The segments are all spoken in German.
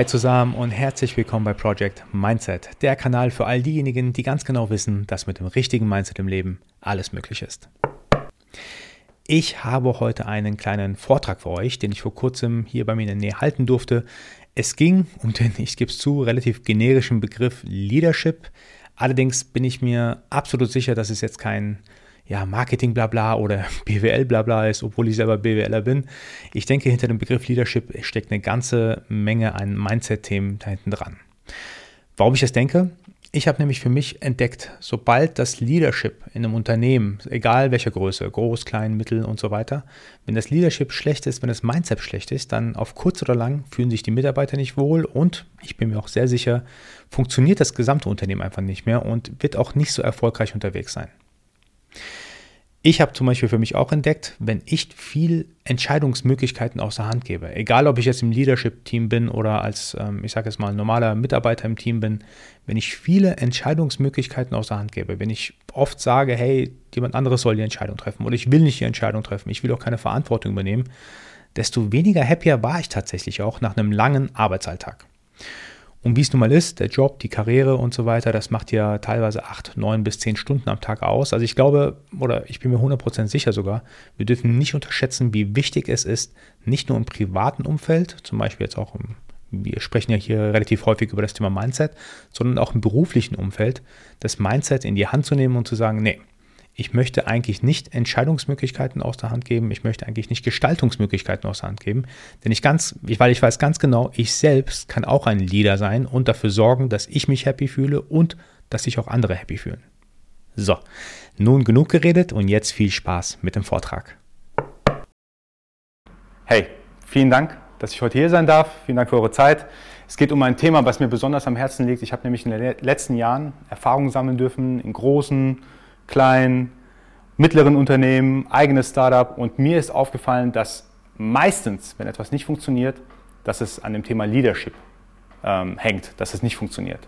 Hi zusammen und herzlich willkommen bei Project Mindset, der Kanal für all diejenigen, die ganz genau wissen, dass mit dem richtigen Mindset im Leben alles möglich ist. Ich habe heute einen kleinen Vortrag für euch, den ich vor kurzem hier bei mir in der Nähe halten durfte. Es ging um den, ich gebe es zu, relativ generischen Begriff Leadership. Allerdings bin ich mir absolut sicher, dass es jetzt kein ja, Marketing blabla oder BWL blabla ist, obwohl ich selber BWLer bin. Ich denke, hinter dem Begriff Leadership steckt eine ganze Menge an Mindset-Themen da hinten dran. Warum ich das denke? Ich habe nämlich für mich entdeckt, sobald das Leadership in einem Unternehmen, egal welcher Größe, groß, klein, mittel und so weiter, wenn das Leadership schlecht ist, wenn das Mindset schlecht ist, dann auf kurz oder lang fühlen sich die Mitarbeiter nicht wohl und ich bin mir auch sehr sicher, funktioniert das gesamte Unternehmen einfach nicht mehr und wird auch nicht so erfolgreich unterwegs sein. Ich habe zum Beispiel für mich auch entdeckt, wenn ich viel Entscheidungsmöglichkeiten aus der Hand gebe, egal ob ich jetzt im Leadership-Team bin oder als, ähm, ich sage jetzt mal, normaler Mitarbeiter im Team bin, wenn ich viele Entscheidungsmöglichkeiten aus der Hand gebe, wenn ich oft sage, hey, jemand anderes soll die Entscheidung treffen oder ich will nicht die Entscheidung treffen, ich will auch keine Verantwortung übernehmen, desto weniger happier war ich tatsächlich auch nach einem langen Arbeitsalltag. Und wie es nun mal ist, der Job, die Karriere und so weiter, das macht ja teilweise acht, neun bis zehn Stunden am Tag aus. Also ich glaube, oder ich bin mir 100% sicher sogar, wir dürfen nicht unterschätzen, wie wichtig es ist, nicht nur im privaten Umfeld, zum Beispiel jetzt auch im wir sprechen ja hier relativ häufig über das Thema Mindset, sondern auch im beruflichen Umfeld, das Mindset in die Hand zu nehmen und zu sagen, nee, ich möchte eigentlich nicht Entscheidungsmöglichkeiten aus der Hand geben, ich möchte eigentlich nicht Gestaltungsmöglichkeiten aus der Hand geben, denn ich ganz, weil ich weiß ganz genau, ich selbst kann auch ein Leader sein und dafür sorgen, dass ich mich happy fühle und dass sich auch andere happy fühlen. So, nun genug geredet und jetzt viel Spaß mit dem Vortrag. Hey, vielen Dank, dass ich heute hier sein darf. Vielen Dank für eure Zeit. Es geht um ein Thema, was mir besonders am Herzen liegt. Ich habe nämlich in den letzten Jahren Erfahrungen sammeln dürfen in großen kleinen, mittleren Unternehmen, eigenes Startup. Und mir ist aufgefallen, dass meistens, wenn etwas nicht funktioniert, dass es an dem Thema Leadership ähm, hängt, dass es nicht funktioniert.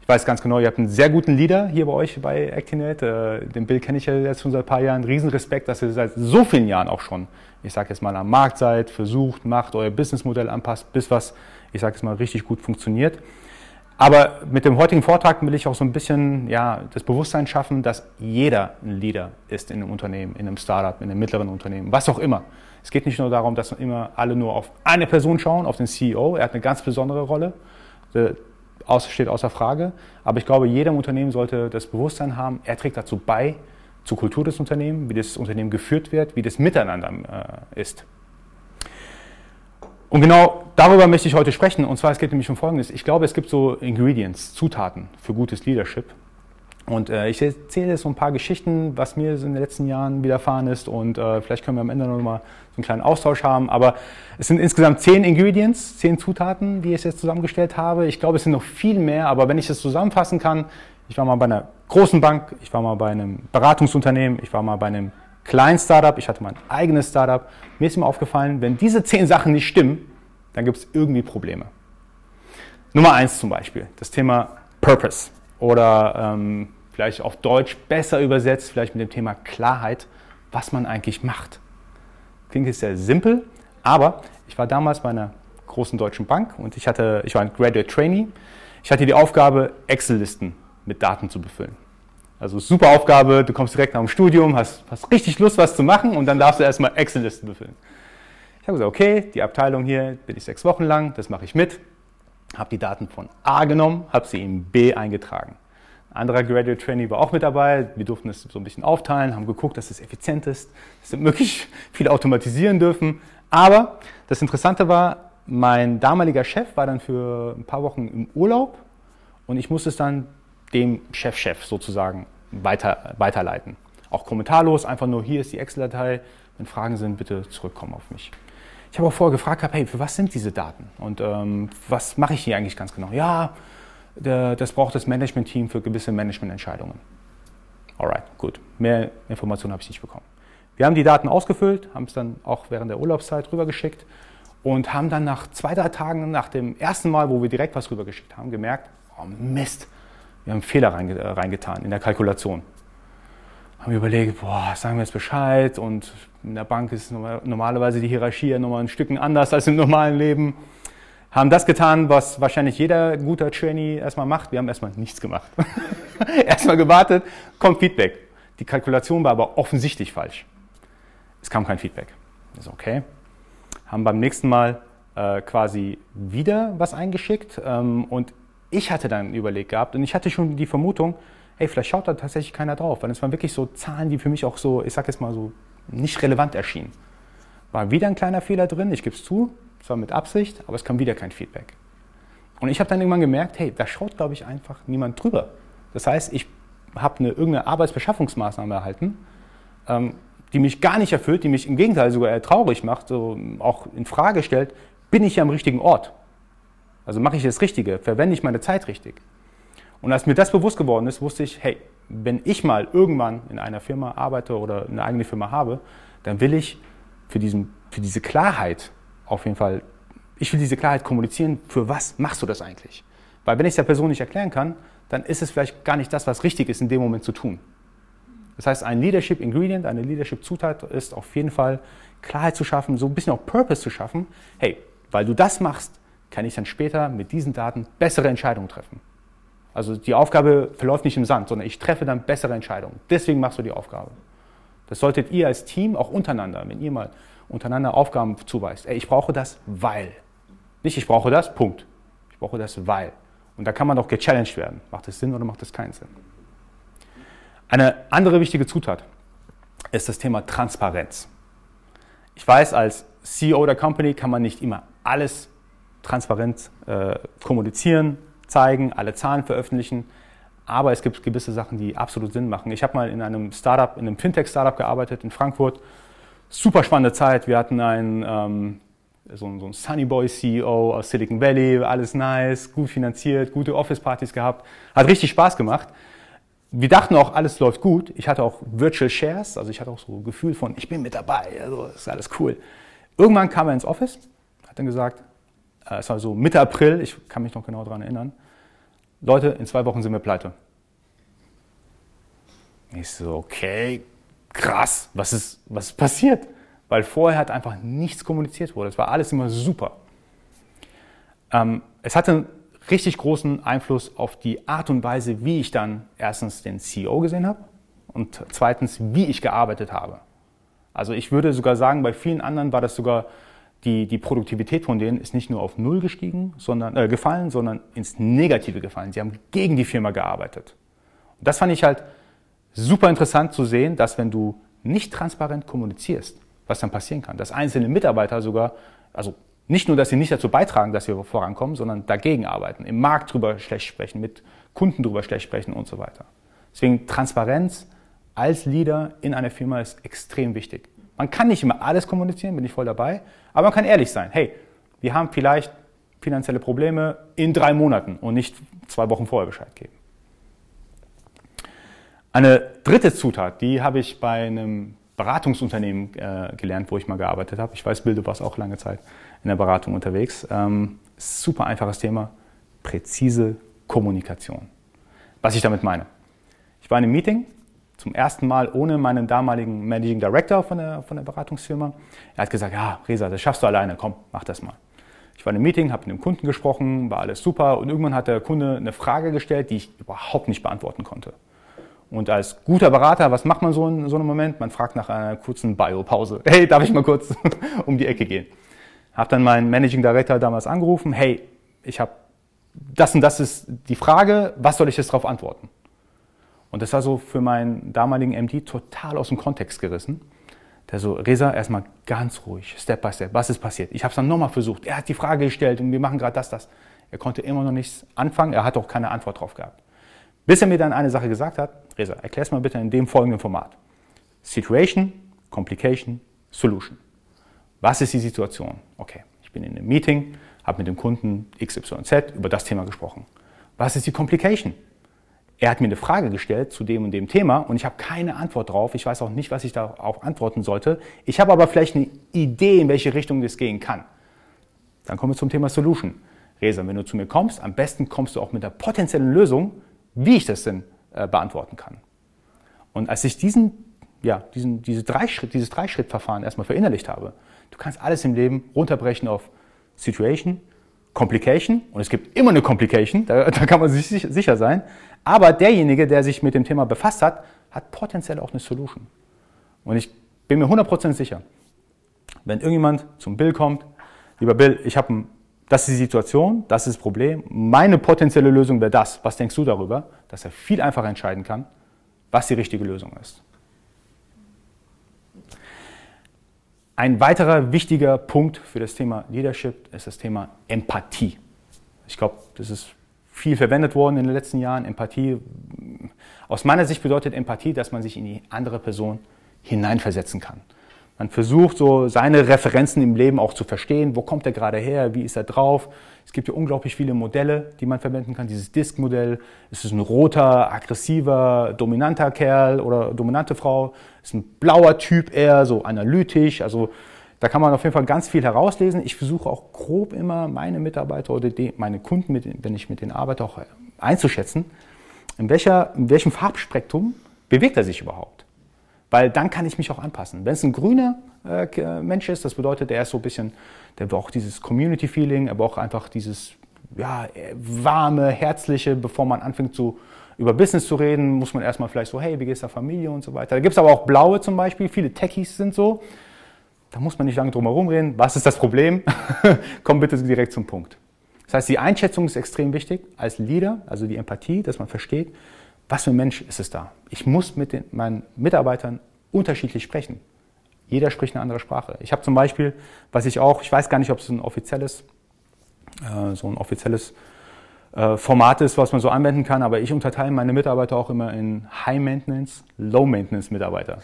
Ich weiß ganz genau, ihr habt einen sehr guten Leader hier bei euch bei Actinet. Äh, den Bill kenne ich ja jetzt schon seit ein paar Jahren. Riesenrespekt, dass ihr seit so vielen Jahren auch schon, ich sage jetzt mal, am Markt seid, versucht, macht, euer Businessmodell anpasst, bis was, ich sage jetzt mal, richtig gut funktioniert. Aber mit dem heutigen Vortrag will ich auch so ein bisschen ja, das Bewusstsein schaffen, dass jeder ein Leader ist in einem Unternehmen, in einem Startup, in einem mittleren Unternehmen, was auch immer. Es geht nicht nur darum, dass immer alle nur auf eine Person schauen, auf den CEO. Er hat eine ganz besondere Rolle, steht außer Frage. Aber ich glaube, jeder im Unternehmen sollte das Bewusstsein haben, er trägt dazu bei, zur Kultur des Unternehmens, wie das Unternehmen geführt wird, wie das Miteinander äh, ist. Und genau darüber möchte ich heute sprechen. Und zwar, es geht nämlich um Folgendes. Ich glaube, es gibt so Ingredients, Zutaten für gutes Leadership. Und äh, ich erzähle jetzt so ein paar Geschichten, was mir in den letzten Jahren widerfahren ist. Und äh, vielleicht können wir am Ende noch mal so einen kleinen Austausch haben. Aber es sind insgesamt zehn Ingredients, zehn Zutaten, die ich jetzt zusammengestellt habe. Ich glaube, es sind noch viel mehr. Aber wenn ich das zusammenfassen kann, ich war mal bei einer großen Bank, ich war mal bei einem Beratungsunternehmen, ich war mal bei einem kleinen Startup, ich hatte mein eigenes Startup. Mir ist immer aufgefallen, wenn diese zehn Sachen nicht stimmen, dann gibt es irgendwie Probleme. Nummer eins zum Beispiel, das Thema Purpose oder ähm, vielleicht auf Deutsch besser übersetzt, vielleicht mit dem Thema Klarheit, was man eigentlich macht. Klingt jetzt sehr simpel, aber ich war damals bei einer großen deutschen Bank und ich, hatte, ich war ein Graduate Trainee. Ich hatte die Aufgabe, Excel-Listen mit Daten zu befüllen. Also super Aufgabe, du kommst direkt nach dem Studium, hast, hast richtig Lust, was zu machen und dann darfst du erstmal Excel-Listen befüllen. Ich habe gesagt, okay, die Abteilung hier bin ich sechs Wochen lang, das mache ich mit. Habe die Daten von A genommen, habe sie in B eingetragen. Ein anderer Graduate Trainee war auch mit dabei. Wir durften es so ein bisschen aufteilen, haben geguckt, dass es effizient ist, dass wir möglichst viel automatisieren dürfen. Aber das Interessante war, mein damaliger Chef war dann für ein paar Wochen im Urlaub und ich musste es dann dem Chefchef -Chef sozusagen weiter, weiterleiten. Auch kommentarlos, einfach nur hier ist die Excel-Datei. Wenn Fragen sind, bitte zurückkommen auf mich. Ich habe auch vorher gefragt, hey, für was sind diese Daten? Und ähm, was mache ich hier eigentlich ganz genau? Ja, der, das braucht das Management-Team für gewisse Managemententscheidungen. Alright, gut. Mehr Informationen habe ich nicht bekommen. Wir haben die Daten ausgefüllt, haben es dann auch während der Urlaubszeit rübergeschickt und haben dann nach zwei, drei Tagen, nach dem ersten Mal, wo wir direkt was rübergeschickt haben, gemerkt, oh Mist, wir haben einen Fehler äh, reingetan in der Kalkulation. Haben wir überlegt, boah, sagen wir jetzt Bescheid und in der Bank ist normalerweise die Hierarchie ja nochmal ein Stück anders als im normalen Leben. haben das getan, was wahrscheinlich jeder guter Trainee erstmal macht. Wir haben erstmal nichts gemacht. erstmal gewartet, kommt Feedback. Die Kalkulation war aber offensichtlich falsch. Es kam kein Feedback. Ist okay. Haben beim nächsten Mal äh, quasi wieder was eingeschickt ähm, und ich hatte dann überlegt gehabt und ich hatte schon die Vermutung, hey, vielleicht schaut da tatsächlich keiner drauf, weil es waren wirklich so Zahlen, die für mich auch so, ich sag jetzt mal so, nicht relevant erschienen. War wieder ein kleiner Fehler drin, ich gebe es zu, zwar mit Absicht, aber es kam wieder kein Feedback. Und ich habe dann irgendwann gemerkt, hey, da schaut, glaube ich, einfach niemand drüber. Das heißt, ich habe eine, irgendeine Arbeitsbeschaffungsmaßnahme erhalten, ähm, die mich gar nicht erfüllt, die mich im Gegenteil sogar eher traurig macht, so auch in Frage stellt, bin ich ja am richtigen Ort? Also mache ich das Richtige, verwende ich meine Zeit richtig? Und als mir das bewusst geworden ist, wusste ich, hey, wenn ich mal irgendwann in einer Firma arbeite oder eine eigene Firma habe, dann will ich für, diesen, für diese Klarheit auf jeden Fall, ich will diese Klarheit kommunizieren, für was machst du das eigentlich? Weil wenn ich es der Person nicht erklären kann, dann ist es vielleicht gar nicht das, was richtig ist, in dem Moment zu tun. Das heißt, ein Leadership Ingredient, eine Leadership Zutat ist auf jeden Fall Klarheit zu schaffen, so ein bisschen auch Purpose zu schaffen. Hey, weil du das machst, kann ich dann später mit diesen Daten bessere Entscheidungen treffen. Also die Aufgabe verläuft nicht im Sand, sondern ich treffe dann bessere Entscheidungen. Deswegen machst du die Aufgabe. Das solltet ihr als Team auch untereinander, wenn ihr mal untereinander Aufgaben zuweist. Ey, ich brauche das, weil. Nicht ich brauche das, Punkt. Ich brauche das, weil. Und da kann man doch gechallenged werden. Macht das Sinn oder macht das keinen Sinn? Eine andere wichtige Zutat ist das Thema Transparenz. Ich weiß, als CEO der Company kann man nicht immer alles transparent äh, kommunizieren, zeigen, alle Zahlen veröffentlichen. Aber es gibt gewisse Sachen, die absolut Sinn machen. Ich habe mal in einem Startup, in einem Fintech-Startup gearbeitet in Frankfurt. Super spannende Zeit. Wir hatten einen, ähm, so, so einen Sunny Boy CEO aus Silicon Valley, alles nice, gut finanziert, gute Office-Partys gehabt. Hat richtig Spaß gemacht. Wir dachten auch, alles läuft gut. Ich hatte auch Virtual Shares, also ich hatte auch so ein Gefühl von, ich bin mit dabei, also ist alles cool. Irgendwann kam er ins Office, hat dann gesagt, es war so Mitte April, ich kann mich noch genau daran erinnern, Leute, in zwei Wochen sind wir pleite. Ich so, okay, krass, was ist, was ist passiert? Weil vorher hat einfach nichts kommuniziert wurde. Es war alles immer super. Ähm, es hatte einen richtig großen Einfluss auf die Art und Weise, wie ich dann erstens den CEO gesehen habe und zweitens, wie ich gearbeitet habe. Also ich würde sogar sagen, bei vielen anderen war das sogar die, die Produktivität von denen ist nicht nur auf Null gestiegen, sondern, äh, gefallen, sondern ins Negative gefallen. Sie haben gegen die Firma gearbeitet. Und das fand ich halt super interessant zu sehen, dass wenn du nicht transparent kommunizierst, was dann passieren kann, dass einzelne Mitarbeiter sogar, also nicht nur, dass sie nicht dazu beitragen, dass wir vorankommen, sondern dagegen arbeiten, im Markt drüber schlecht sprechen, mit Kunden drüber schlecht sprechen und so weiter. Deswegen Transparenz als Leader in einer Firma ist extrem wichtig. Man kann nicht immer alles kommunizieren, bin ich voll dabei, aber man kann ehrlich sein. Hey, wir haben vielleicht finanzielle Probleme in drei Monaten und nicht zwei Wochen vorher Bescheid geben. Eine dritte Zutat, die habe ich bei einem Beratungsunternehmen äh, gelernt, wo ich mal gearbeitet habe. Ich weiß, Bill, du warst auch lange Zeit in der Beratung unterwegs. Ähm, super einfaches Thema, präzise Kommunikation. Was ich damit meine. Ich war in einem Meeting zum ersten Mal ohne meinen damaligen Managing Director von der, von der Beratungsfirma. Er hat gesagt, ja, Resa, das schaffst du alleine, komm, mach das mal. Ich war in einem Meeting, habe mit dem Kunden gesprochen, war alles super und irgendwann hat der Kunde eine Frage gestellt, die ich überhaupt nicht beantworten konnte. Und als guter Berater, was macht man so in so einem Moment? Man fragt nach einer kurzen Biopause. Hey, darf ich mal kurz um die Ecke gehen? Hab dann meinen Managing Director damals angerufen. Hey, ich habe das und das ist die Frage. Was soll ich jetzt darauf antworten? Und das war so für meinen damaligen MD total aus dem Kontext gerissen. Der so, Reza, erstmal ganz ruhig, Step by Step, was ist passiert? Ich habe es dann nochmal versucht. Er hat die Frage gestellt und wir machen gerade das, das. Er konnte immer noch nichts anfangen, er hat auch keine Antwort drauf gehabt. Bis er mir dann eine Sache gesagt hat, Reza, erklär es mal bitte in dem folgenden Format. Situation, Complication, Solution. Was ist die Situation? Okay, ich bin in einem Meeting, habe mit dem Kunden XYZ über das Thema gesprochen. Was ist die Complication? Er hat mir eine Frage gestellt zu dem und dem Thema und ich habe keine Antwort drauf. Ich weiß auch nicht, was ich darauf antworten sollte. Ich habe aber vielleicht eine Idee, in welche Richtung das gehen kann. Dann kommen wir zum Thema Solution. Resa, wenn du zu mir kommst, am besten kommst du auch mit der potenziellen Lösung, wie ich das denn äh, beantworten kann. Und als ich diesen, ja, diesen, diese drei Schritt, dieses Dreischrittverfahren erstmal verinnerlicht habe, du kannst alles im Leben runterbrechen auf Situation, Complication und es gibt immer eine Complication, da, da kann man sich sicher sein. Aber derjenige, der sich mit dem Thema befasst hat, hat potenziell auch eine Solution. Und ich bin mir 100% sicher, wenn irgendjemand zum Bill kommt, lieber Bill, ich habe das ist die Situation, das ist das Problem. Meine potenzielle Lösung wäre das. Was denkst du darüber? Dass er viel einfacher entscheiden kann, was die richtige Lösung ist. Ein weiterer wichtiger Punkt für das Thema Leadership ist das Thema Empathie. Ich glaube, das ist viel verwendet worden in den letzten Jahren. Empathie, aus meiner Sicht bedeutet Empathie, dass man sich in die andere Person hineinversetzen kann. Man versucht so seine Referenzen im Leben auch zu verstehen. Wo kommt er gerade her? Wie ist er drauf? Es gibt ja unglaublich viele Modelle, die man verwenden kann. Dieses Disk-Modell. Ist es ein roter, aggressiver, dominanter Kerl oder dominante Frau? Ist ein blauer Typ eher, so analytisch. Also da kann man auf jeden Fall ganz viel herauslesen. Ich versuche auch grob immer meine Mitarbeiter oder die, meine Kunden, mit, wenn ich mit denen arbeite, auch einzuschätzen. In, welcher, in welchem Farbspektrum bewegt er sich überhaupt? Weil dann kann ich mich auch anpassen. Wenn es ein grüner äh, Mensch ist, das bedeutet, er ist so ein bisschen, der braucht dieses Community-Feeling, er braucht einfach dieses ja, warme, herzliche, bevor man anfängt zu über Business zu reden, muss man erstmal vielleicht so, hey, wie geht's der Familie und so weiter. Da gibt es aber auch blaue zum Beispiel, viele Techies sind so. Da muss man nicht lange drum herum reden. Was ist das Problem? Komm bitte direkt zum Punkt. Das heißt, die Einschätzung ist extrem wichtig als Leader, also die Empathie, dass man versteht, was für ein Mensch ist es da? Ich muss mit den, meinen Mitarbeitern unterschiedlich sprechen. Jeder spricht eine andere Sprache. Ich habe zum Beispiel, was ich auch, ich weiß gar nicht, ob es ein offizielles, äh, so ein offizielles äh, Format ist, was man so anwenden kann, aber ich unterteile meine Mitarbeiter auch immer in High-Maintenance, Low-Maintenance-Mitarbeiter.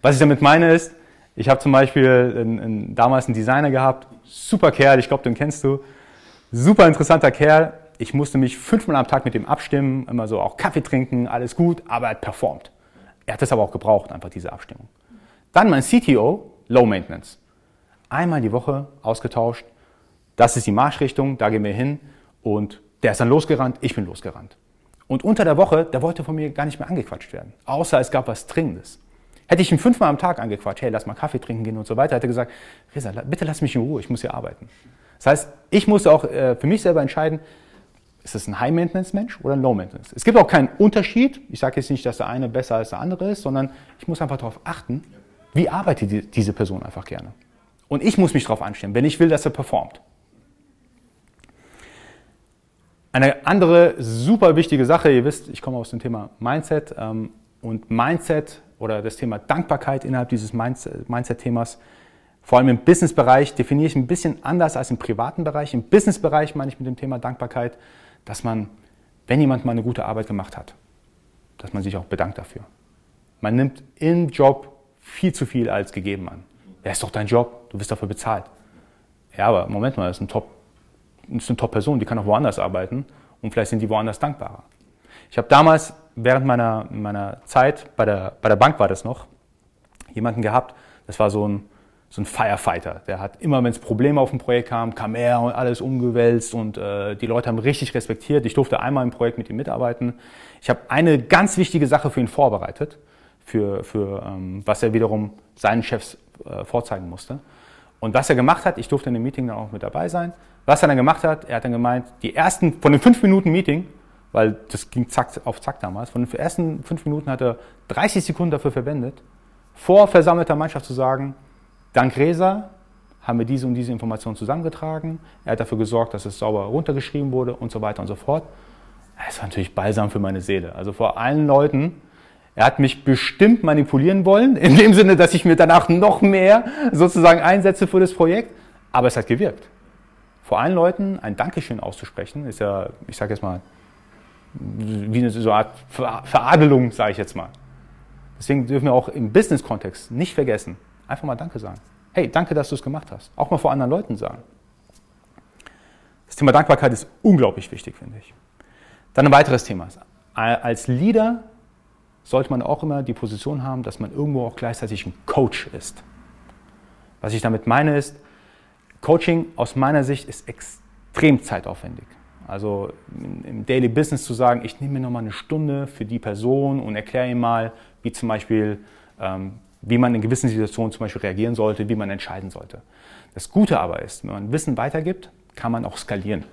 Was ich damit meine ist, ich habe zum Beispiel in, in, damals einen Designer gehabt, super Kerl, ich glaube, den kennst du, super interessanter Kerl, ich musste mich fünfmal am Tag mit ihm abstimmen, immer so auch Kaffee trinken, alles gut, aber er hat performt. Er hat es aber auch gebraucht, einfach diese Abstimmung. Dann mein CTO, Low Maintenance. Einmal die Woche ausgetauscht. Das ist die Marschrichtung, da gehen wir hin. Und der ist dann losgerannt, ich bin losgerannt. Und unter der Woche, der wollte von mir gar nicht mehr angequatscht werden. Außer es gab was Dringendes. Hätte ich ihn fünfmal am Tag angequatscht, hey, lass mal Kaffee trinken gehen und so weiter, hätte er gesagt, Reza, bitte lass mich in Ruhe, ich muss hier arbeiten. Das heißt, ich musste auch äh, für mich selber entscheiden, ist es ein High-Maintenance-Mensch oder ein Low-Maintenance? Es gibt auch keinen Unterschied. Ich sage jetzt nicht, dass der eine besser als der andere ist, sondern ich muss einfach darauf achten, wie arbeitet diese Person einfach gerne. Und ich muss mich darauf anstellen, wenn ich will, dass er performt. Eine andere super wichtige Sache, ihr wisst, ich komme aus dem Thema Mindset ähm, und Mindset oder das Thema Dankbarkeit innerhalb dieses Mindset-Themas, vor allem im Business-Bereich definiere ich ein bisschen anders als im privaten Bereich. Im Business-Bereich meine ich mit dem Thema Dankbarkeit, dass man, wenn jemand mal eine gute Arbeit gemacht hat, dass man sich auch bedankt dafür. Man nimmt im Job viel zu viel als gegeben an. Ja, ist doch dein Job, du wirst dafür bezahlt. Ja, aber Moment mal, das ist, ein Top, das ist eine Top-Person, die kann auch woanders arbeiten und vielleicht sind die woanders dankbarer. Ich habe damals, während meiner, meiner Zeit, bei der, bei der Bank war das noch, jemanden gehabt, das war so ein so ein Firefighter. Der hat immer, wenn es Probleme auf dem Projekt kam, kam er und alles umgewälzt und äh, die Leute haben richtig respektiert. Ich durfte einmal im Projekt mit ihm mitarbeiten. Ich habe eine ganz wichtige Sache für ihn vorbereitet, für, für ähm, was er wiederum seinen Chefs äh, vorzeigen musste. Und was er gemacht hat, ich durfte in dem Meeting dann auch mit dabei sein. Was er dann gemacht hat, er hat dann gemeint, die ersten, von den fünf Minuten Meeting, weil das ging zack auf zack damals, von den ersten fünf Minuten hat er 30 Sekunden dafür verwendet, vor versammelter Mannschaft zu sagen, Dank Resa haben wir diese und diese Informationen zusammengetragen. Er hat dafür gesorgt, dass es sauber runtergeschrieben wurde und so weiter und so fort. Es war natürlich balsam für meine Seele. Also vor allen Leuten, er hat mich bestimmt manipulieren wollen, in dem Sinne, dass ich mir danach noch mehr sozusagen einsetze für das Projekt. Aber es hat gewirkt. Vor allen Leuten ein Dankeschön auszusprechen, ist ja, ich sage jetzt mal, wie eine so Art Veradelung, sage ich jetzt mal. Deswegen dürfen wir auch im Business-Kontext nicht vergessen, Einfach mal Danke sagen. Hey, danke, dass du es gemacht hast. Auch mal vor anderen Leuten sagen. Das Thema Dankbarkeit ist unglaublich wichtig, finde ich. Dann ein weiteres Thema. Als Leader sollte man auch immer die Position haben, dass man irgendwo auch gleichzeitig ein Coach ist. Was ich damit meine ist, Coaching aus meiner Sicht ist extrem zeitaufwendig. Also im Daily Business zu sagen, ich nehme mir nochmal eine Stunde für die Person und erkläre ihm mal, wie zum Beispiel ähm, wie man in gewissen Situationen zum Beispiel reagieren sollte, wie man entscheiden sollte. Das Gute aber ist, wenn man Wissen weitergibt, kann man auch skalieren.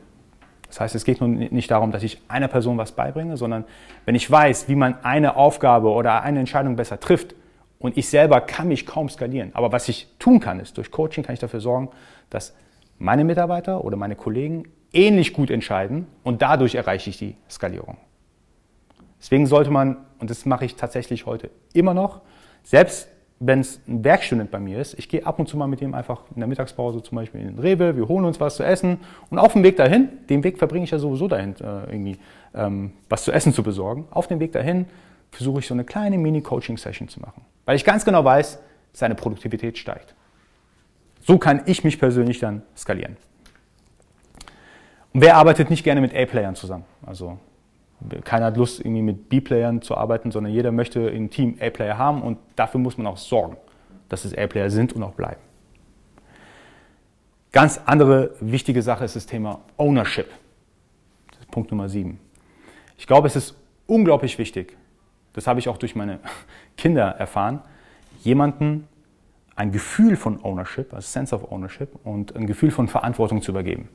Das heißt, es geht nun nicht darum, dass ich einer Person was beibringe, sondern wenn ich weiß, wie man eine Aufgabe oder eine Entscheidung besser trifft und ich selber kann mich kaum skalieren. Aber was ich tun kann, ist, durch Coaching kann ich dafür sorgen, dass meine Mitarbeiter oder meine Kollegen ähnlich gut entscheiden und dadurch erreiche ich die Skalierung. Deswegen sollte man, und das mache ich tatsächlich heute immer noch, selbst wenn es ein Werkstudent bei mir ist, ich gehe ab und zu mal mit ihm einfach in der Mittagspause zum Beispiel in den Rewe, wir holen uns was zu essen und auf dem Weg dahin, den Weg verbringe ich ja sowieso dahin, äh, irgendwie ähm, was zu essen zu besorgen, auf dem Weg dahin versuche ich so eine kleine Mini-Coaching-Session zu machen, weil ich ganz genau weiß, seine Produktivität steigt. So kann ich mich persönlich dann skalieren. Und wer arbeitet nicht gerne mit A-Playern zusammen? Also keiner hat Lust, irgendwie mit B-Playern zu arbeiten, sondern jeder möchte im Team A-Player haben und dafür muss man auch sorgen, dass es A-Player sind und auch bleiben. Ganz andere wichtige Sache ist das Thema Ownership. Das ist Punkt Nummer sieben. Ich glaube, es ist unglaublich wichtig, das habe ich auch durch meine Kinder erfahren, jemanden ein Gefühl von Ownership, also Sense of Ownership und ein Gefühl von Verantwortung zu übergeben.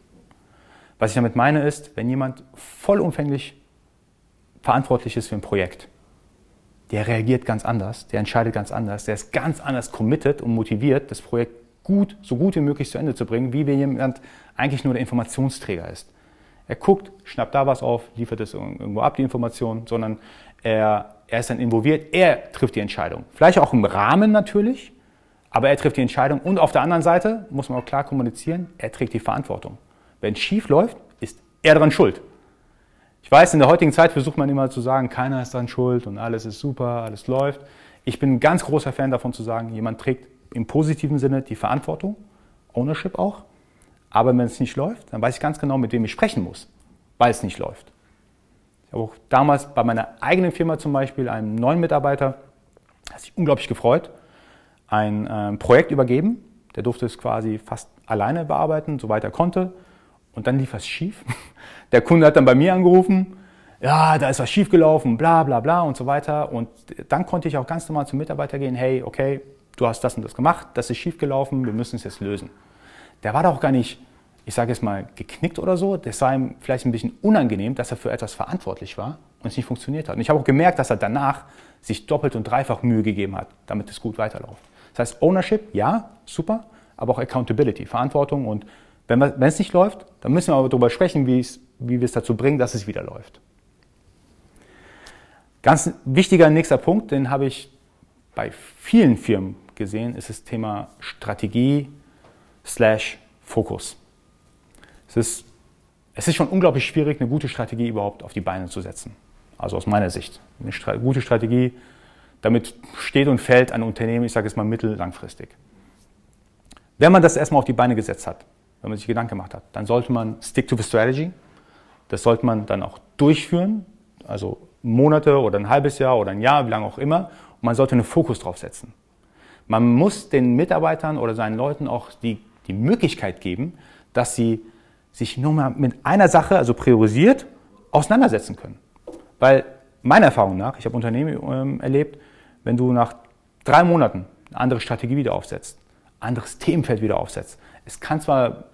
Was ich damit meine ist, wenn jemand vollumfänglich verantwortlich ist für ein Projekt, der reagiert ganz anders, der entscheidet ganz anders, der ist ganz anders committed und motiviert, das Projekt gut, so gut wie möglich zu Ende zu bringen, wie wenn jemand eigentlich nur der Informationsträger ist. Er guckt, schnappt da was auf, liefert es irgendwo ab, die Information, sondern er, er ist dann involviert, er trifft die Entscheidung. Vielleicht auch im Rahmen natürlich, aber er trifft die Entscheidung und auf der anderen Seite muss man auch klar kommunizieren, er trägt die Verantwortung. Wenn es schief läuft, ist er daran schuld. Ich weiß, in der heutigen Zeit versucht man immer zu sagen, keiner ist daran schuld und alles ist super, alles läuft. Ich bin ein ganz großer Fan davon zu sagen, jemand trägt im positiven Sinne die Verantwortung, Ownership auch. Aber wenn es nicht läuft, dann weiß ich ganz genau, mit wem ich sprechen muss, weil es nicht läuft. Ich habe auch damals bei meiner eigenen Firma zum Beispiel einem neuen Mitarbeiter, hat sich unglaublich gefreut, ein äh, Projekt übergeben. Der durfte es quasi fast alleine bearbeiten, soweit er konnte. Und dann lief was schief. Der Kunde hat dann bei mir angerufen, ja, da ist was schiefgelaufen, bla bla bla und so weiter. Und dann konnte ich auch ganz normal zum Mitarbeiter gehen, hey, okay, du hast das und das gemacht, das ist schiefgelaufen, wir müssen es jetzt lösen. Der war doch gar nicht, ich sage jetzt mal, geknickt oder so. Das war ihm vielleicht ein bisschen unangenehm, dass er für etwas verantwortlich war und es nicht funktioniert hat. Und ich habe auch gemerkt, dass er danach sich doppelt und dreifach Mühe gegeben hat, damit es gut weiterläuft. Das heißt, Ownership, ja, super, aber auch Accountability, Verantwortung. Und wenn, es nicht läuft, dann müssen wir aber darüber sprechen, wie wir es dazu bringen, dass es wieder läuft. Ganz wichtiger nächster Punkt, den habe ich bei vielen Firmen gesehen, ist das Thema Strategie slash Fokus. Es ist, es ist schon unglaublich schwierig, eine gute Strategie überhaupt auf die Beine zu setzen. Also aus meiner Sicht. Eine gute Strategie damit steht und fällt ein Unternehmen, ich sage es mal mittellangfristig. Wenn man das erstmal auf die Beine gesetzt hat, wenn man sich Gedanken gemacht hat, dann sollte man stick to the strategy. Das sollte man dann auch durchführen, also Monate oder ein halbes Jahr oder ein Jahr, wie lange auch immer. Und man sollte einen Fokus drauf setzen. Man muss den Mitarbeitern oder seinen Leuten auch die, die Möglichkeit geben, dass sie sich nur mal mit einer Sache, also priorisiert, auseinandersetzen können. Weil meiner Erfahrung nach, ich habe Unternehmen ähm, erlebt, wenn du nach drei Monaten eine andere Strategie wieder aufsetzt, anderes Themenfeld wieder aufsetzt. Es kann zwar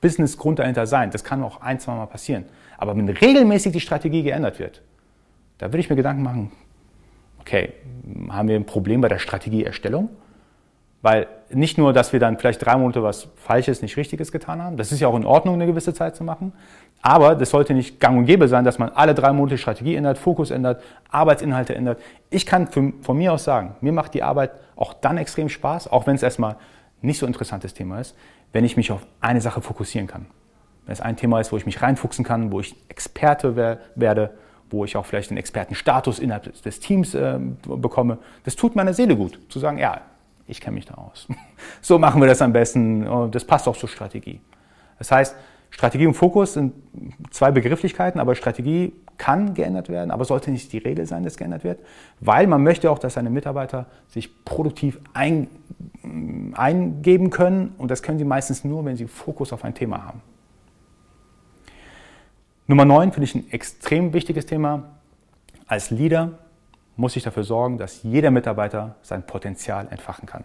Businessgrund dahinter sein, das kann auch ein, zwei Mal passieren. Aber wenn regelmäßig die Strategie geändert wird, da würde ich mir Gedanken machen, okay, haben wir ein Problem bei der Strategieerstellung? Weil nicht nur, dass wir dann vielleicht drei Monate was Falsches, nicht Richtiges getan haben, das ist ja auch in Ordnung, eine gewisse Zeit zu machen, aber das sollte nicht gang und gäbe sein, dass man alle drei Monate Strategie ändert, Fokus ändert, Arbeitsinhalte ändert. Ich kann von mir aus sagen, mir macht die Arbeit auch dann extrem Spaß, auch wenn es erstmal nicht so interessantes Thema ist, wenn ich mich auf eine Sache fokussieren kann. Wenn es ein Thema ist, wo ich mich reinfuchsen kann, wo ich Experte werde, wo ich auch vielleicht einen Expertenstatus innerhalb des Teams äh, bekomme, das tut meiner Seele gut, zu sagen, ja, ich kenne mich da aus. So machen wir das am besten, das passt auch zur Strategie. Das heißt, Strategie und Fokus sind zwei Begrifflichkeiten, aber Strategie kann geändert werden, aber sollte nicht die Regel sein, dass geändert wird, weil man möchte auch, dass seine Mitarbeiter sich produktiv ein, eingeben können und das können sie meistens nur, wenn sie Fokus auf ein Thema haben. Nummer 9 finde ich ein extrem wichtiges Thema. Als Leader muss ich dafür sorgen, dass jeder Mitarbeiter sein Potenzial entfachen kann.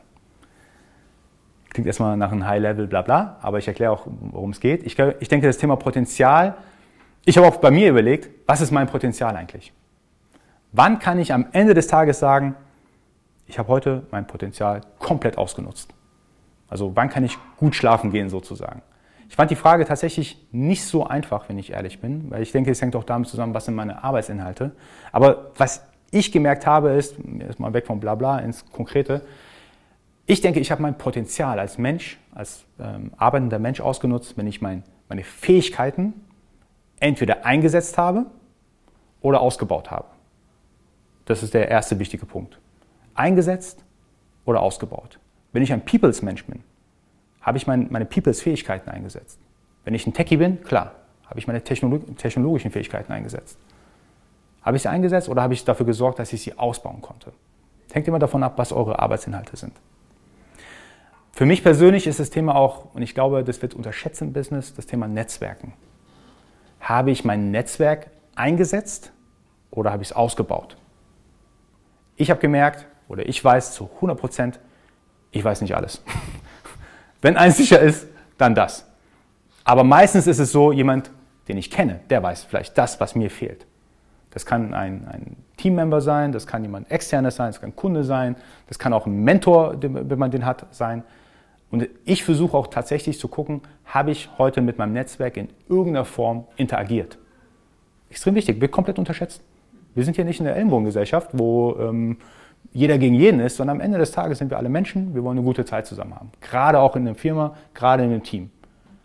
Klingt erstmal nach einem High-Level, bla bla, aber ich erkläre auch, worum es geht. Ich, ich denke, das Thema Potenzial, ich habe auch bei mir überlegt, was ist mein Potenzial eigentlich? Wann kann ich am Ende des Tages sagen, ich habe heute mein Potenzial komplett ausgenutzt? Also wann kann ich gut schlafen gehen sozusagen? Ich fand die Frage tatsächlich nicht so einfach, wenn ich ehrlich bin, weil ich denke, es hängt auch damit zusammen, was sind meine Arbeitsinhalte. Aber was ich gemerkt habe, ist, erstmal weg vom Blabla ins Konkrete, ich denke, ich habe mein Potenzial als Mensch, als ähm, arbeitender Mensch ausgenutzt, wenn ich mein, meine Fähigkeiten entweder eingesetzt habe oder ausgebaut habe. Das ist der erste wichtige Punkt. Eingesetzt oder ausgebaut. Wenn ich ein Peoples-Mensch bin, habe ich mein, meine Peoples-Fähigkeiten eingesetzt. Wenn ich ein Techie bin, klar, habe ich meine Technolog technologischen Fähigkeiten eingesetzt. Habe ich sie eingesetzt oder habe ich dafür gesorgt, dass ich sie ausbauen konnte? Hängt immer davon ab, was eure Arbeitsinhalte sind. Für mich persönlich ist das Thema auch, und ich glaube, das wird unterschätzt im Business, das Thema Netzwerken. Habe ich mein Netzwerk eingesetzt oder habe ich es ausgebaut? Ich habe gemerkt, oder ich weiß zu 100 Prozent, ich weiß nicht alles. Wenn eins sicher ist, dann das. Aber meistens ist es so, jemand, den ich kenne, der weiß vielleicht das, was mir fehlt. Das kann ein, ein Teammember sein, das kann jemand externes sein, das kann ein Kunde sein, das kann auch ein Mentor, wenn man den hat, sein. Und ich versuche auch tatsächlich zu gucken, habe ich heute mit meinem Netzwerk in irgendeiner Form interagiert. Extrem wichtig, wird komplett unterschätzt. Wir sind hier nicht in der Ellenbogengesellschaft, wo ähm, jeder gegen jeden ist, sondern am Ende des Tages sind wir alle Menschen, wir wollen eine gute Zeit zusammen haben. Gerade auch in der Firma, gerade in dem Team.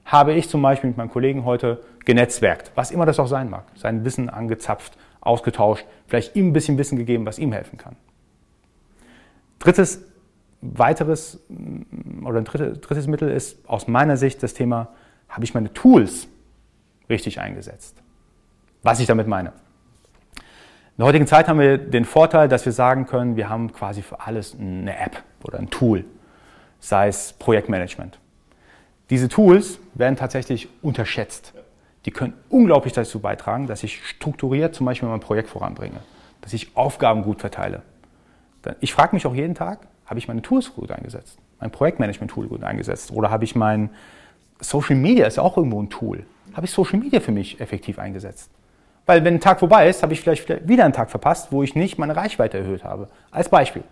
Habe ich zum Beispiel mit meinem Kollegen heute genetzwerkt, was immer das auch sein mag, sein Wissen angezapft, ausgetauscht, vielleicht ihm ein bisschen Wissen gegeben, was ihm helfen kann. Drittes weiteres mm, oder ein drittes, drittes Mittel ist aus meiner Sicht das Thema, habe ich meine Tools richtig eingesetzt? Was ich damit meine. In der heutigen Zeit haben wir den Vorteil, dass wir sagen können, wir haben quasi für alles eine App oder ein Tool, sei es Projektmanagement. Diese Tools werden tatsächlich unterschätzt. Die können unglaublich dazu beitragen, dass ich strukturiert zum Beispiel mein Projekt voranbringe, dass ich Aufgaben gut verteile. Ich frage mich auch jeden Tag, habe ich meine Tools gut eingesetzt? Mein Projektmanagement-Tool gut eingesetzt? Oder habe ich mein Social Media, ist auch irgendwo ein Tool, habe ich Social Media für mich effektiv eingesetzt? Weil wenn ein Tag vorbei ist, habe ich vielleicht wieder einen Tag verpasst, wo ich nicht meine Reichweite erhöht habe. Als Beispiel.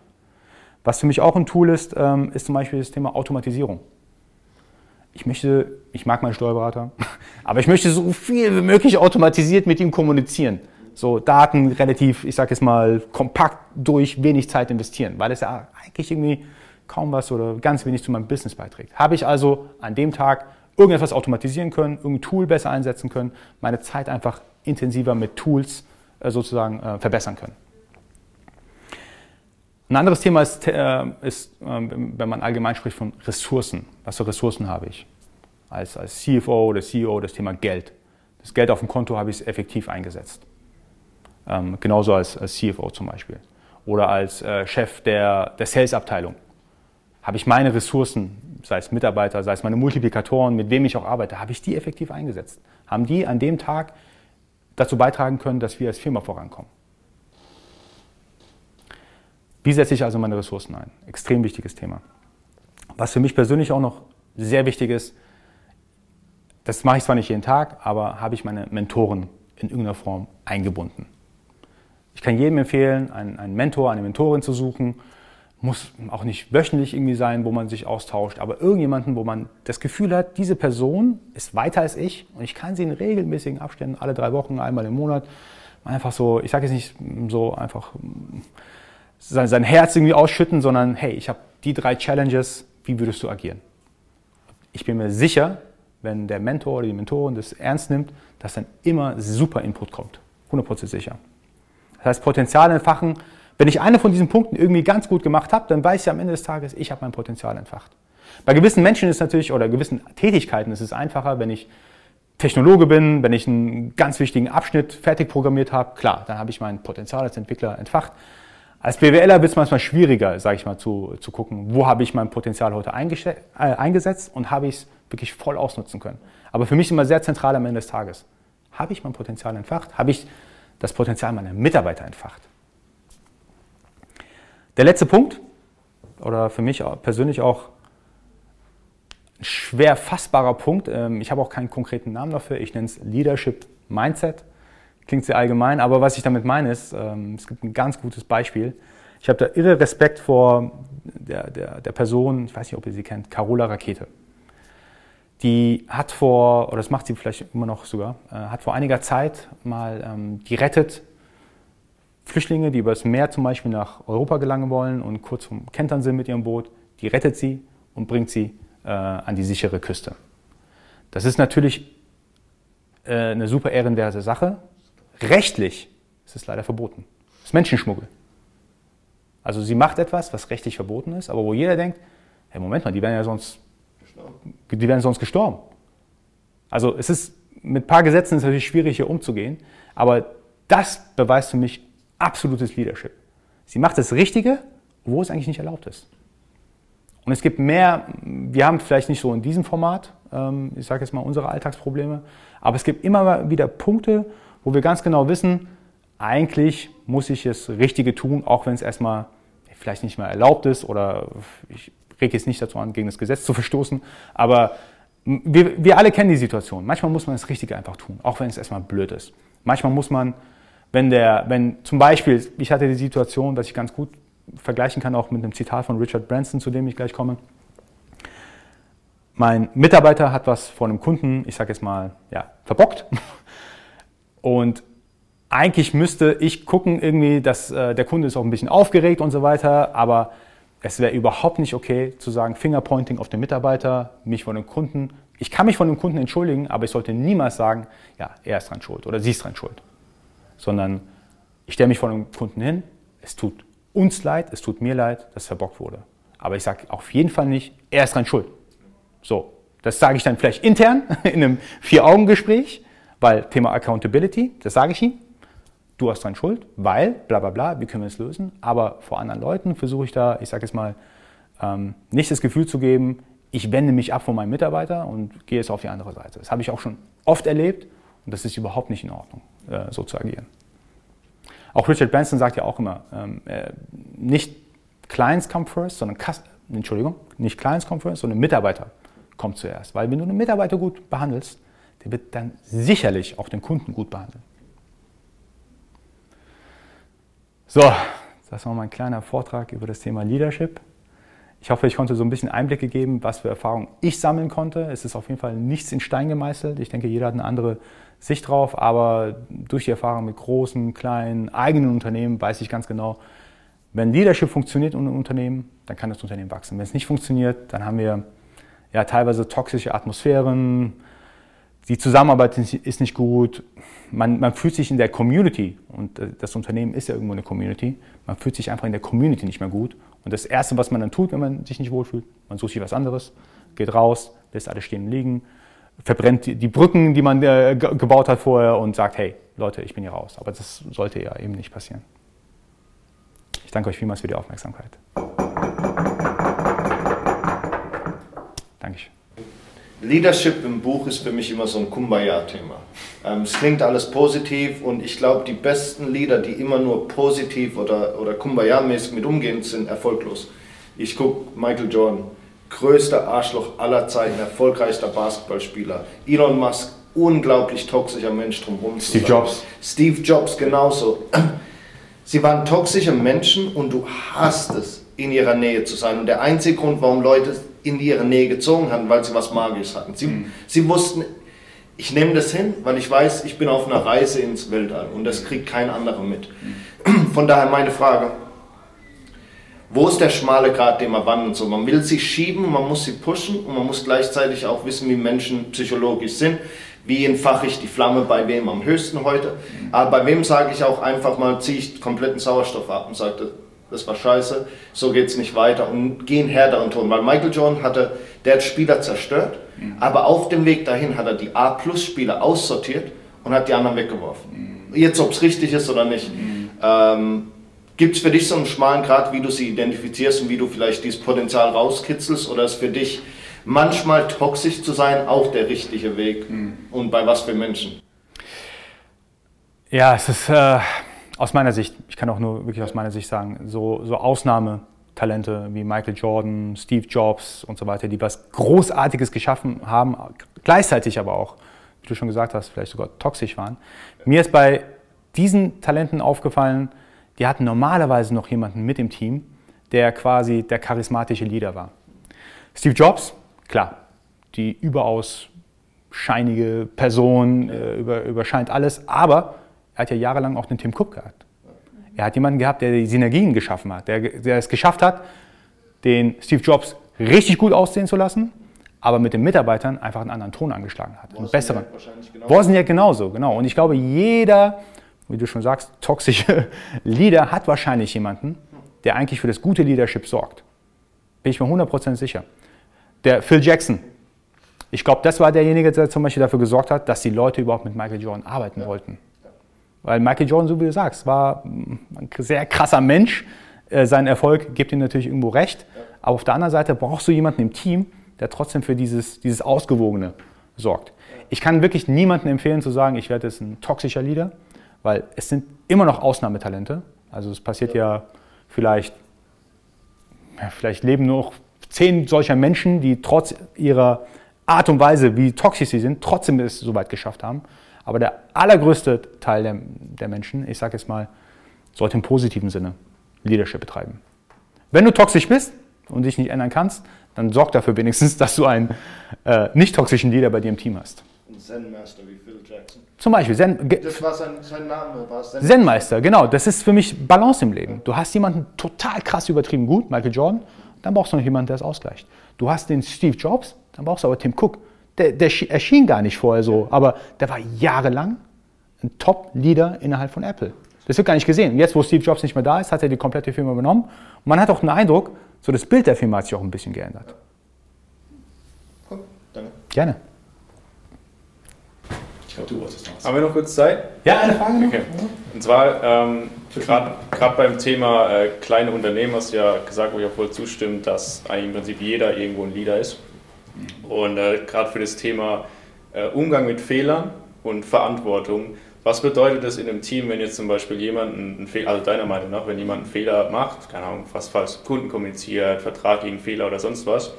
Was für mich auch ein Tool ist, ähm, ist zum Beispiel das Thema Automatisierung. Ich möchte, ich mag meinen Steuerberater, aber ich möchte so viel wie möglich automatisiert mit ihm kommunizieren so Daten relativ, ich sage jetzt mal, kompakt durch wenig Zeit investieren, weil es ja eigentlich irgendwie kaum was oder ganz wenig zu meinem Business beiträgt. Habe ich also an dem Tag irgendetwas automatisieren können, irgendein Tool besser einsetzen können, meine Zeit einfach intensiver mit Tools äh, sozusagen äh, verbessern können. Ein anderes Thema ist, äh, ist wenn man allgemein spricht von Ressourcen. Was für Ressourcen habe ich? Als, als CFO oder CEO das Thema Geld. Das Geld auf dem Konto habe ich effektiv eingesetzt. Ähm, genauso als, als CFO zum Beispiel. Oder als äh, Chef der, der Sales-Abteilung. Habe ich meine Ressourcen, sei es Mitarbeiter, sei es meine Multiplikatoren, mit wem ich auch arbeite, habe ich die effektiv eingesetzt? Haben die an dem Tag dazu beitragen können, dass wir als Firma vorankommen? Wie setze ich also meine Ressourcen ein? Extrem wichtiges Thema. Was für mich persönlich auch noch sehr wichtig ist, das mache ich zwar nicht jeden Tag, aber habe ich meine Mentoren in irgendeiner Form eingebunden. Ich kann jedem empfehlen, einen, einen Mentor, eine Mentorin zu suchen. Muss auch nicht wöchentlich irgendwie sein, wo man sich austauscht, aber irgendjemanden, wo man das Gefühl hat, diese Person ist weiter als ich und ich kann sie in regelmäßigen Abständen, alle drei Wochen, einmal im Monat, einfach so, ich sage jetzt nicht so einfach sein, sein Herz irgendwie ausschütten, sondern hey, ich habe die drei Challenges, wie würdest du agieren? Ich bin mir sicher, wenn der Mentor oder die Mentorin das ernst nimmt, dass dann immer super Input kommt. 100% sicher. Das heißt, Potenzial entfachen. Wenn ich eine von diesen Punkten irgendwie ganz gut gemacht habe, dann weiß ich am Ende des Tages, ich habe mein Potenzial entfacht. Bei gewissen Menschen ist natürlich, oder gewissen Tätigkeiten ist es einfacher, wenn ich Technologe bin, wenn ich einen ganz wichtigen Abschnitt fertig programmiert habe, klar, dann habe ich mein Potenzial als Entwickler entfacht. Als BWLer wird es manchmal schwieriger, sage ich mal, zu, zu gucken, wo habe ich mein Potenzial heute äh, eingesetzt und habe ich es wirklich voll ausnutzen können. Aber für mich immer sehr zentral am Ende des Tages. Habe ich mein Potenzial entfacht? Habe ich das Potenzial meiner Mitarbeiter entfacht. Der letzte Punkt, oder für mich persönlich auch schwer fassbarer Punkt. Ähm, ich habe auch keinen konkreten Namen dafür. Ich nenne es Leadership Mindset. Klingt sehr allgemein, aber was ich damit meine ist, ähm, es gibt ein ganz gutes Beispiel. Ich habe da irre Respekt vor der, der, der Person, ich weiß nicht, ob ihr sie kennt, Carola Rakete. Die hat vor, oder das macht sie vielleicht immer noch sogar, äh, hat vor einiger Zeit mal, ähm, die Flüchtlinge, die übers Meer zum Beispiel nach Europa gelangen wollen und kurz vom Kentern sind mit ihrem Boot, die rettet sie und bringt sie äh, an die sichere Küste. Das ist natürlich äh, eine super ehrenwerte Sache. Rechtlich ist es leider verboten. Das ist Menschenschmuggel. Also sie macht etwas, was rechtlich verboten ist, aber wo jeder denkt, hey, Moment mal, die wären ja sonst, die wären sonst gestorben. Also es ist mit ein paar Gesetzen ist natürlich schwierig hier umzugehen, aber das beweist für mich absolutes Leadership. Sie macht das Richtige, wo es eigentlich nicht erlaubt ist. Und es gibt mehr, wir haben vielleicht nicht so in diesem Format, ähm, ich sage jetzt mal unsere Alltagsprobleme, aber es gibt immer wieder Punkte, wo wir ganz genau wissen, eigentlich muss ich das Richtige tun, auch wenn es erstmal vielleicht nicht mehr erlaubt ist oder ich rege jetzt nicht dazu an, gegen das Gesetz zu verstoßen, aber wir, wir alle kennen die Situation. Manchmal muss man das Richtige einfach tun, auch wenn es erstmal blöd ist. Manchmal muss man wenn der, wenn zum Beispiel, ich hatte die Situation, dass ich ganz gut vergleichen kann, auch mit einem Zitat von Richard Branson, zu dem ich gleich komme. Mein Mitarbeiter hat was von einem Kunden, ich sage jetzt mal, ja, verbockt. Und eigentlich müsste ich gucken, irgendwie, dass äh, der Kunde ist auch ein bisschen aufgeregt und so weiter, aber es wäre überhaupt nicht okay zu sagen, Fingerpointing auf den Mitarbeiter, mich von dem Kunden. Ich kann mich von dem Kunden entschuldigen, aber ich sollte niemals sagen, ja, er ist dran schuld oder sie ist dran schuld sondern ich stelle mich vor einem Kunden hin, es tut uns leid, es tut mir leid, dass verbockt wurde. Aber ich sage auf jeden Fall nicht, er ist dran schuld. So, das sage ich dann vielleicht intern in einem Vier-Augen-Gespräch, weil Thema Accountability, das sage ich ihm. Du hast dran schuld, weil, bla bla bla, wie können wir es lösen? Aber vor anderen Leuten versuche ich da, ich sage jetzt mal, ähm, nicht das Gefühl zu geben, ich wende mich ab von meinem Mitarbeiter und gehe jetzt auf die andere Seite. Das habe ich auch schon oft erlebt und das ist überhaupt nicht in Ordnung. Äh, so zu agieren. Auch Richard Branson sagt ja auch immer, ähm, äh, nicht Clients come first, sondern Entschuldigung, nicht Clients come first, sondern Mitarbeiter kommt zuerst. Weil wenn du einen Mitarbeiter gut behandelst, der wird dann sicherlich auch den Kunden gut behandeln. So, das war mein kleiner Vortrag über das Thema Leadership. Ich hoffe, ich konnte so ein bisschen Einblicke geben, was für Erfahrungen ich sammeln konnte. Es ist auf jeden Fall nichts in Stein gemeißelt. Ich denke, jeder hat eine andere Sicht drauf, aber durch die Erfahrung mit großen, kleinen, eigenen Unternehmen weiß ich ganz genau, wenn Leadership funktioniert in einem Unternehmen, dann kann das Unternehmen wachsen. Wenn es nicht funktioniert, dann haben wir ja teilweise toxische Atmosphären, die Zusammenarbeit ist nicht gut, man, man fühlt sich in der Community, und das Unternehmen ist ja irgendwo eine Community, man fühlt sich einfach in der Community nicht mehr gut. Und das Erste, was man dann tut, wenn man sich nicht wohlfühlt, man sucht sich was anderes, geht raus, lässt alle stehen und liegen, verbrennt die Brücken, die man äh, gebaut hat vorher und sagt, hey Leute, ich bin hier raus. Aber das sollte ja eben nicht passieren. Ich danke euch vielmals für die Aufmerksamkeit. Dankeschön. Leadership im Buch ist für mich immer so ein Kumbaya-Thema. Ähm, es klingt alles positiv und ich glaube, die besten Leader, die immer nur positiv oder, oder Kumbaya-mäßig mit umgehen, sind erfolglos. Ich gucke Michael Jordan, größter Arschloch aller Zeiten, erfolgreichster Basketballspieler. Elon Musk, unglaublich toxischer Mensch drumherum. Steve Jobs. Steve Jobs genauso. Sie waren toxische Menschen und du hast es, in ihrer Nähe zu sein. Und der einzige Grund, warum Leute in ihre Nähe gezogen haben, weil sie was Magisches hatten. Sie, mhm. sie wussten, ich nehme das hin, weil ich weiß, ich bin auf einer Reise ins Weltall und das kriegt kein anderer mit. Mhm. Von daher meine Frage, wo ist der schmale Grad, den man wandelt? So, man will sich schieben, man muss sie pushen und man muss gleichzeitig auch wissen, wie Menschen psychologisch sind. Wie entfache ich die Flamme bei wem am höchsten heute? Aber bei wem sage ich auch einfach mal, ziehe ich kompletten Sauerstoff ab und sage, das war scheiße, so geht es nicht weiter und gehen härteren Ton. Weil Michael Jordan hatte, der hat Spieler zerstört, mhm. aber auf dem Weg dahin hat er die A-Plus-Spieler aussortiert und hat die anderen weggeworfen. Mhm. Jetzt, ob es richtig ist oder nicht. Mhm. Ähm, Gibt es für dich so einen schmalen Grad, wie du sie identifizierst und wie du vielleicht dieses Potenzial rauskitzelst? Oder ist für dich manchmal toxisch zu sein auch der richtige Weg? Mhm. Und bei was für Menschen? Ja, es ist äh, aus meiner Sicht, ich kann auch nur wirklich aus meiner Sicht sagen, so, so Ausnahme Talente wie Michael Jordan, Steve Jobs und so weiter, die was Großartiges geschaffen haben, gleichzeitig aber auch, wie du schon gesagt hast, vielleicht sogar toxisch waren. Mir ist bei diesen Talenten aufgefallen, die hatten normalerweise noch jemanden mit im Team, der quasi der charismatische Leader war. Steve Jobs, klar, die überaus scheinige Person, äh, über, überscheint alles, aber er hat ja jahrelang auch den Tim Cook gehabt. Er hat jemanden gehabt, der die Synergien geschaffen hat, der, der es geschafft hat, den Steve Jobs richtig gut aussehen zu lassen, aber mit den Mitarbeitern einfach einen anderen Ton angeschlagen hat. Einen besseren. Genauso. Wozniak genauso, genau. Und ich glaube, jeder, wie du schon sagst, toxische Leader hat wahrscheinlich jemanden, der eigentlich für das gute Leadership sorgt. Bin ich mir 100% sicher. Der Phil Jackson, ich glaube, das war derjenige, der zum Beispiel dafür gesorgt hat, dass die Leute überhaupt mit Michael Jordan arbeiten ja. wollten. Weil Michael Jordan, so wie du sagst, war ein sehr krasser Mensch. Äh, sein Erfolg gibt ihm natürlich irgendwo recht. Aber auf der anderen Seite brauchst du jemanden im Team, der trotzdem für dieses, dieses Ausgewogene sorgt. Ich kann wirklich niemandem empfehlen zu sagen, ich werde jetzt ein toxischer Leader, weil es sind immer noch Ausnahmetalente. Also es passiert ja, ja vielleicht, ja, vielleicht leben nur noch zehn solcher Menschen, die trotz ihrer Art und Weise, wie toxisch sie sind, trotzdem es so weit geschafft haben. Aber der allergrößte Teil der, der Menschen, ich sage jetzt mal, sollte im positiven Sinne Leadership betreiben. Wenn du toxisch bist und dich nicht ändern kannst, dann sorg dafür wenigstens, dass du einen äh, nicht toxischen Leader bei dir im Team hast. Ein Zen-Master wie Phil Jackson. Zum Beispiel. Zen, das war sein, sein Name. War Zen Zen-Meister, genau. Das ist für mich Balance im Leben. Du hast jemanden total krass übertrieben gut, Michael Jordan, dann brauchst du noch jemanden, der es ausgleicht. Du hast den Steve Jobs, dann brauchst du aber Tim Cook. Der, der erschien gar nicht vorher so, aber der war jahrelang ein Top-Leader innerhalb von Apple. Das wird gar nicht gesehen. Jetzt, wo Steve Jobs nicht mehr da ist, hat er die komplette Firma übernommen. Und man hat auch den Eindruck, so das Bild der Firma hat sich auch ein bisschen geändert. Cool, danke. Gerne. Glaube, du wolltest noch was. Haben wir noch kurz Zeit? Ja, eine Frage noch. Okay. Und zwar, ähm, gerade beim Thema äh, kleine Unternehmen hast du ja gesagt, wo ich auch voll zustimmt, dass eigentlich im Prinzip jeder irgendwo ein Leader ist. Und äh, gerade für das Thema äh, Umgang mit Fehlern und Verantwortung, was bedeutet das in einem Team, wenn jetzt zum Beispiel jemand einen Fehler, also deiner Meinung nach, wenn jemand einen Fehler macht, keine Ahnung, was falsch Kunden kommuniziert, Vertrag gegen Fehler oder sonst was,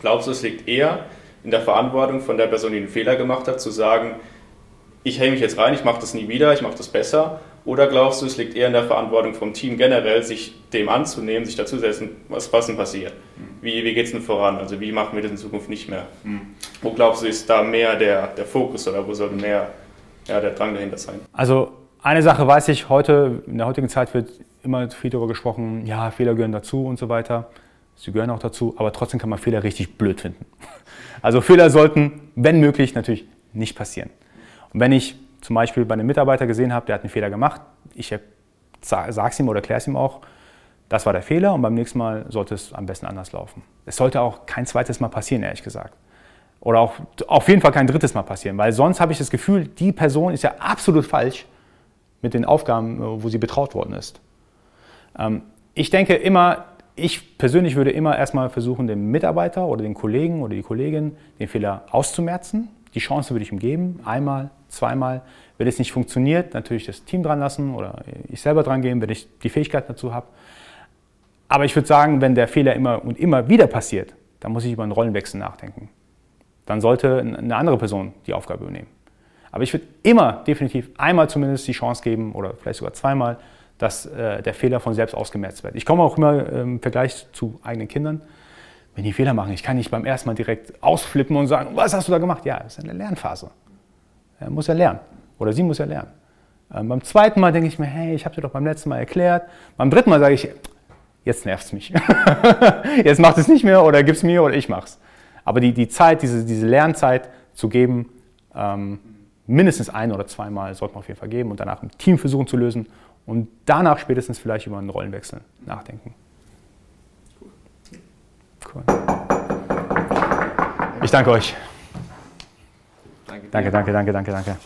glaubst du, es liegt eher in der Verantwortung von der Person, die einen Fehler gemacht hat, zu sagen, ich hänge mich jetzt rein, ich mache das nie wieder, ich mache das besser? Oder glaubst du, es liegt eher in der Verantwortung vom Team generell, sich dem anzunehmen, sich dazusetzen, was, was denn passiert? Wie, wie geht es denn voran? Also wie machen wir das in Zukunft nicht mehr? Mhm. Wo glaubst du, ist da mehr der, der Fokus oder wo sollte mehr ja, der Drang dahinter sein? Also eine Sache weiß ich, heute, in der heutigen Zeit wird immer viel darüber gesprochen, ja, Fehler gehören dazu und so weiter. Sie gehören auch dazu, aber trotzdem kann man Fehler richtig blöd finden. Also Fehler sollten, wenn möglich, natürlich nicht passieren. Und wenn ich zum Beispiel bei einem Mitarbeiter gesehen habe, der hat einen Fehler gemacht, ich sage es ihm oder erkläre es ihm auch, das war der Fehler und beim nächsten Mal sollte es am besten anders laufen. Es sollte auch kein zweites Mal passieren, ehrlich gesagt. Oder auch auf jeden Fall kein drittes Mal passieren, weil sonst habe ich das Gefühl, die Person ist ja absolut falsch mit den Aufgaben, äh, wo sie betraut worden ist. Ähm, ich denke immer, ich persönlich würde immer erstmal versuchen, dem Mitarbeiter oder den Kollegen oder die Kollegin den Fehler auszumerzen. Die Chance würde ich ihm geben, einmal, zweimal. Wenn es nicht funktioniert, natürlich das Team dran lassen oder ich selber dran gehen, wenn ich die Fähigkeit dazu habe. Aber ich würde sagen, wenn der Fehler immer und immer wieder passiert, dann muss ich über einen Rollenwechsel nachdenken. Dann sollte eine andere Person die Aufgabe übernehmen. Aber ich würde immer definitiv einmal zumindest die Chance geben oder vielleicht sogar zweimal, dass äh, der Fehler von selbst ausgemerzt wird. Ich komme auch immer im Vergleich zu eigenen Kindern. Wenn die Fehler machen, ich kann nicht beim ersten Mal direkt ausflippen und sagen, was hast du da gemacht? Ja, das ist eine Lernphase. Er muss ja lernen oder sie muss ja lernen. Ähm, beim zweiten Mal denke ich mir, hey, ich habe dir doch beim letzten Mal erklärt. Beim dritten Mal sage ich, jetzt nervt es mich. jetzt macht es nicht mehr oder gib es mir oder ich mach's. Aber die, die Zeit, diese, diese Lernzeit zu geben, ähm, mindestens ein oder zweimal sollte man auf jeden Fall geben und danach im Team versuchen zu lösen und danach spätestens vielleicht über einen Rollenwechsel nachdenken. Cool. Ich danke euch. Danke, danke, danke, danke, danke.